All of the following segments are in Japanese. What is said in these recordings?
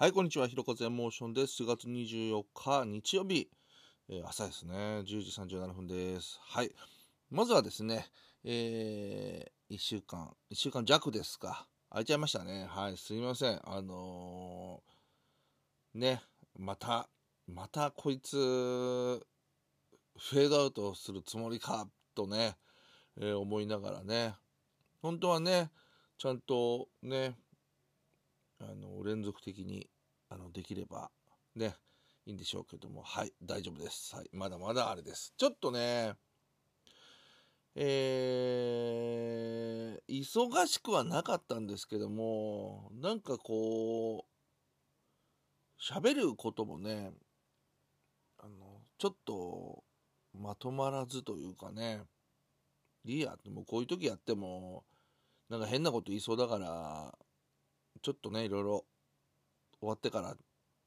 はい、こんにちは。ひろかずエモーションです。4月24日、日曜日、えー朝ですね。10時37分です。はい。まずはですね、えー、1週間、1週間弱ですか。空いちゃいましたね。はい、すいません。あのーね、また、またこいつ、フェードアウトするつもりか、とね、えー思いながらね、本当はね、ちゃんとね、あの連続的にあのできればねいいんでしょうけどもはい大丈夫です、はい、まだまだあれです。ちょっとねえー、忙しくはなかったんですけどもなんかこう喋ることもねあのちょっとまとまらずというかねいいやもうこういう時やってもなんか変なこと言いそうだからちょっとねいろいろ終わってから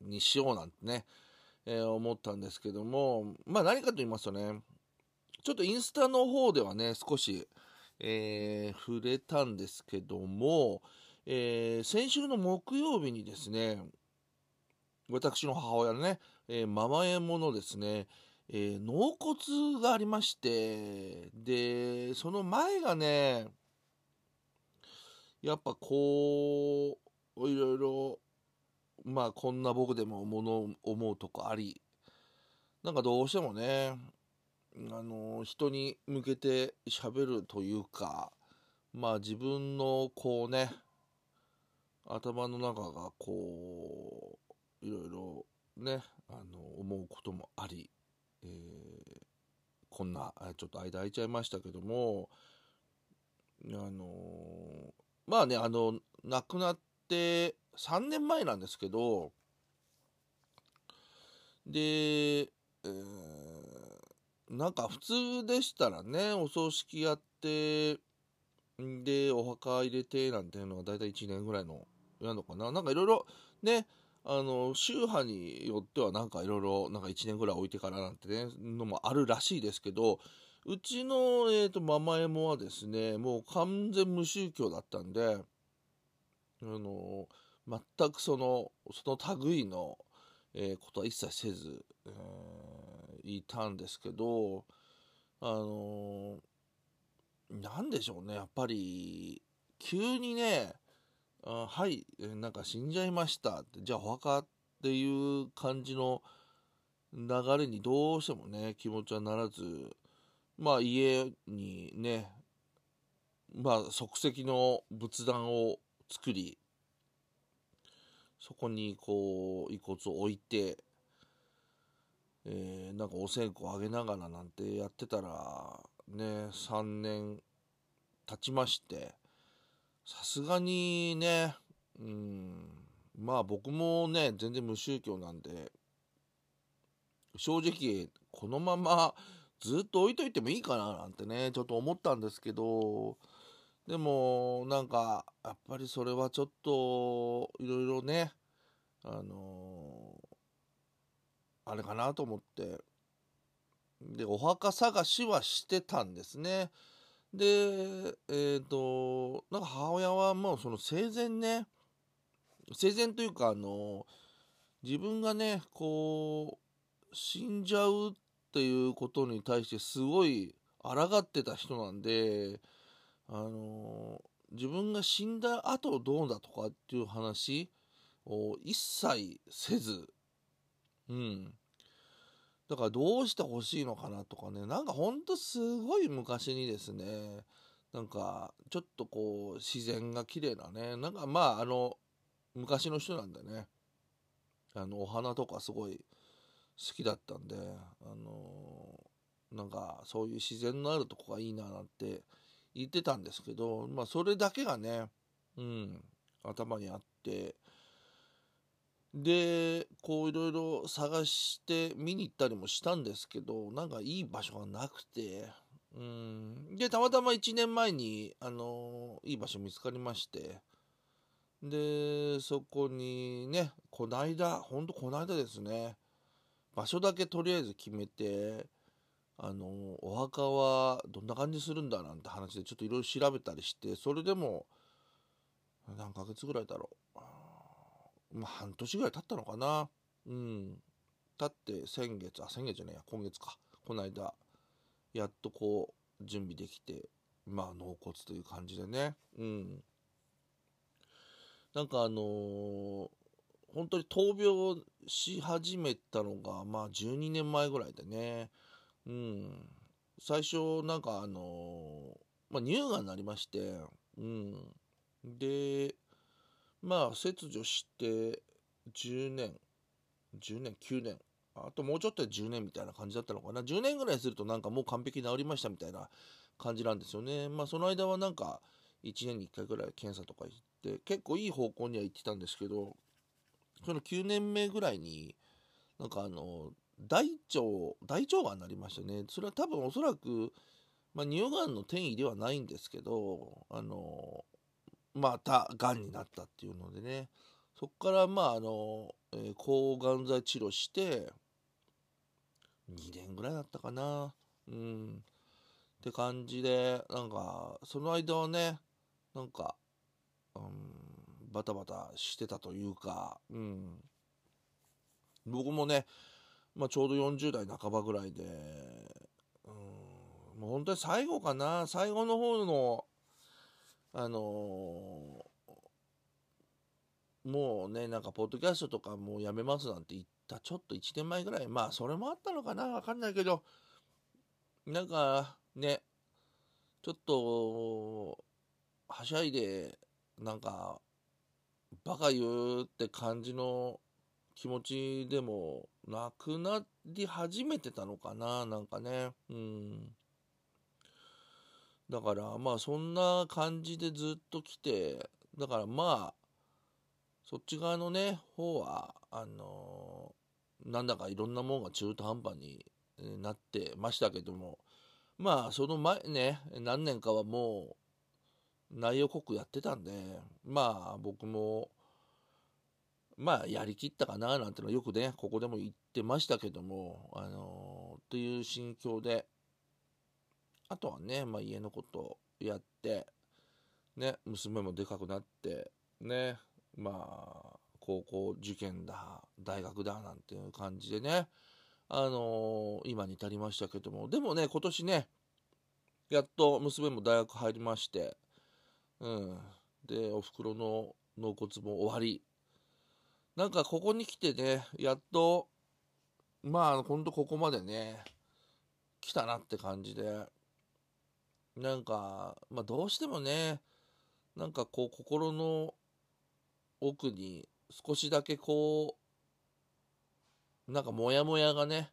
にしようなんてね、えー思ったんですけどもまあ何かと言いますとねちょっとインスタの方ではね少し、えー触れたんですけども、えー先週の木曜日にですね私の母親のね、えーママエモのですね、えー納骨がありましてでその前がねやっぱこういろいろまあこんな僕でももの思うとこありなんかどうしてもねあの人に向けて喋るというかまあ自分のこうね頭の中がこういろいろねあの思うこともあり、えーこんなちょっと間空いちゃいましたけどもあのまあねあの亡くなって3年前なんですけどで、えーなんか普通でしたらねお葬式やってでお墓入れてなんていうのが大体1年ぐらいのやのかな。なんかいろいろねあの宗派によってはなんかいろいろなんか1年ぐらい置いてからなんてねのもあるらしいですけどうちの、えー、とママエモはですねもう完全無宗教だったんであの全くそのその類の、えーことは一切せず、えーいたんですけどあのなんでしょうねやっぱり急にね「あはいなんか死んじゃいました」ってじゃあお墓っていう感じの流れにどうしてもね気持ちはならずまあ家にねまあ即席の仏壇を作りそこにこう遺骨を置いて、えーなんかお線香あげながらなんてやってたらね3年経ちましてさすがにねうんまあ僕もね全然無宗教なんで正直このままずっと置いといてもいいかななんてねちょっと思ったんですけどでもなんかやっぱりそれはちょっといろいろねあのあれかなと思って。でお墓探しはしてたんですね。でえっ、となんか母親はもうその生前ね生前というかあの自分がねこう死んじゃうっていうことに対してすごい抗ってた人なんであの自分が死んだ後どうだとかっていう話を一切せずうん。だからどうしてほしいのかなとかねなんかほんとすごい昔にですねなんかちょっとこう自然が綺麗なねなんかまああの昔の人なんでねあのお花とかすごい好きだったんであのなんかそういう自然のあるとこがいいななんて言ってたんですけどまあそれだけがねうん頭にあってでこういろいろ探して見に行ったりもしたんですけどなんかいい場所がなくてうんでたまたま1年前にあのいい場所見つかりましてでそこにねこないだほんとこないだですね。場所だけとりあえず決めてあのお墓はどんな感じするんだなんて話でちょっといろいろ調べたりしてそれでも何ヶ月ぐらいだろうまあ、半年ぐらい経ったのかな。うん。経って先月、あ、先月じゃないや、今月か。この間、やっとこう、準備できて、まあ、納骨という感じでね。うん。なんかあのー、本当に闘病し始めたのが、まあ、12年前ぐらいでね。うん。最初、なんかあの、まあ、乳がんになりまして、うん。で、まあ、切除して10年、10年、9年、あともうちょっとで10年みたいな感じだったのかな。10年ぐらいするとなんかもう完璧治りましたみたいな感じなんですよね。まあ、その間はなんか、1年に1回ぐらい検査とか行って、結構いい方向には行ってたんですけど、その9年目ぐらいに、なんかあの、大腸、大腸がんになりましたね。それは多分おそらく、まあ、乳がんの転移ではないんですけど、あの、またがんになったっていうのでね、そこからまああの、えー、抗がん剤治療して、2年ぐらいだったかな。うん。って感じで、なんか、その間はね、なんか、うん、バタバタしてたというか、うん。僕もね、まあ、ちょうど40代半ばぐらいで、うん、もう本当に最後かな、最後の方の、あのー、もうね、なんか、ポッドキャストとかもうやめますなんて言ったちょっと1年前ぐらい、まあ、それもあったのかな、わかんないけど、なんか、ね、ちょっと、はしゃいで、なんか、バカ言うって感じの気持ちでもなくなり始めてたのかな、なんかね。うん。だからまあそんな感じでずっと来て、だからまあ、そっち側のね、方は、あのー、なんだかいろんなもんが中途半端になってましたけども、まあその前ね、何年かはもう内容濃くやってたんで、まあ僕も、まあやりきったかななんてのはよくね、ここでも言ってましたけども、あのー、という心境で、あとはね、まあ、家のことやって、ね、娘もでかくなって、ね、まあ、高校受験だ、大学だ、なんていう感じでね、あのー、今に至りましたけども、でもね、今年ね、やっと娘も大学入りまして、うん。で、お袋の納骨も終わり。なんかここに来てね、やっと、まあ、ほんとここまでね、来たなって感じで、なんか、まあ、どうしてもね、なんかこう、心の奥に少しだけこう、なんかモヤモヤがね、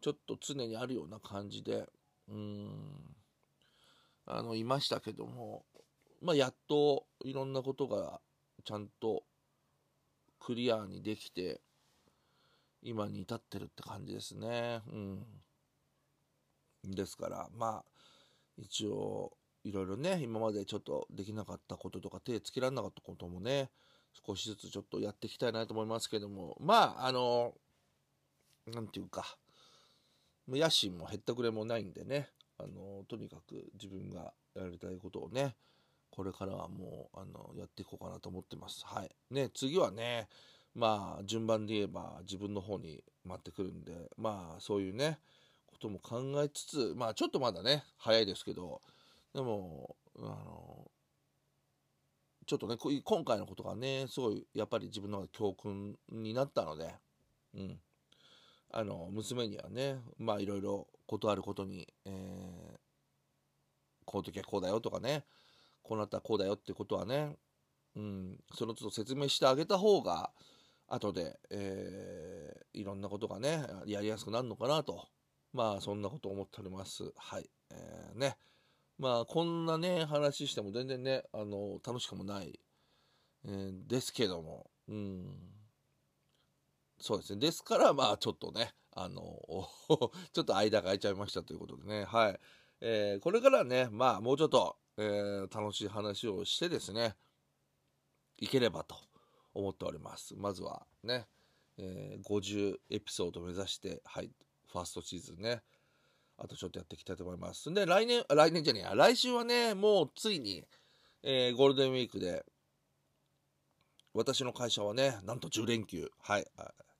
ちょっと常にあるような感じで、うん、あの、いましたけども、まあ、やっといろんなことがちゃんとクリアにできて、今に至ってるって感じですね。うん。ですから、まあ、一応いろいろね今までちょっとできなかったこととか手つけられなかったこともね少しずつちょっとやっていきたいなと思いますけどもまああの何て言うか野心もへったくれもないんでねあのとにかく自分がやりたいことをねこれからはもうあのやっていこうかなと思ってます。はい。ね、次はね、まあ順番で言えば自分の方に回ってくるんで、まあそういうね、ことも考えつつ、まあちょっとまだね、早いですけど、でも、あの、ちょっとね、今回のことがね、すごい、やっぱり自分の教訓になったので、うん。あの、娘にはね、まあいろいろことあることに、えー、この時はこうだよとかね、こうなったらこうだよってことはね、うん、その都度説明してあげた方が、後で、えー、いろんなことがね、やりやすくなるのかなとまあそんなこと思っております。はい。えー、ね。まあこんなね、話しても全然ね、あの、楽しくもない、えー、ですけども、うん。そうですね。ですからまあちょっとね、あの、ちょっと間が空いちゃいましたということでね、はい。えー、これからね、まあもうちょっと、えー、楽しい話をしてですね、いければと思っております。まずはね、えー、50エピソード目指して、はい、ファーストシーズンね。あとちょっとやっていきたいと思います。で、来年、来年じゃねえや、来週はね、もうついに、えー、ゴールデンウィークで、私の会社はね、なんと10連休。はい。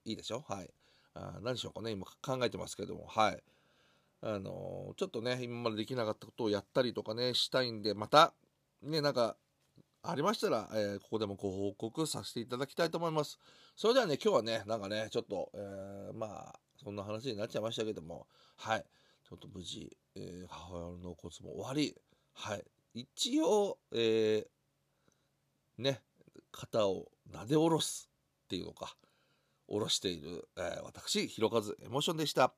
いいでしょ？はい。あ何しようかね、今考えてますけども、はい。あのー、ちょっとね、今までできなかったことをやったりとかね、したいんで、また、ね、なんか、ありましたら、えー、ここでもご報告させていただきたいと思います。それではね、今日はね、なんかね、ちょっと、えー、まあ、そんな話になっちゃいましたけども、はい。ちょっと無事、えー、母親の納骨も終わり、はい。一応、えー、ね、肩を撫で下ろすっていうのか、下ろしている、えー、私、ひろかずエモーションでした。